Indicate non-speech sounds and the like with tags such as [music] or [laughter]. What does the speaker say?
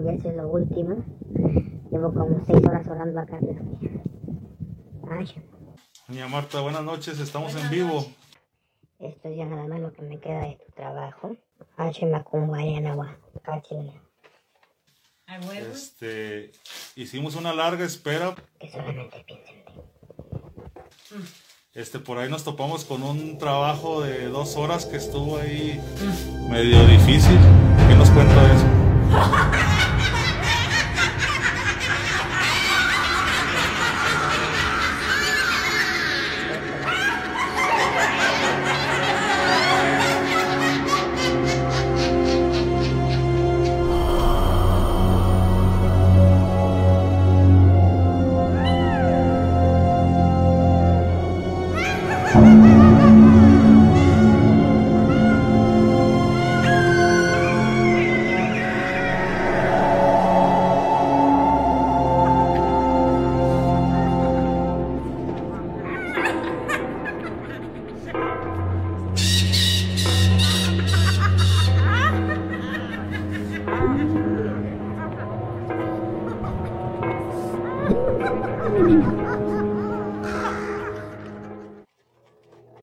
también ya es lo último. Llevo como seis horas orando acá. Ay, Doña Marta, buenas noches, estamos en vivo. esto es ya nada más lo que me queda de tu trabajo. Este, hicimos una larga espera. que solamente piensen. Este, por ahí nos topamos con un trabajo de dos horas que estuvo ahí medio difícil. ¿Qué nos cuenta de eso? [laughs] Ha ha ha!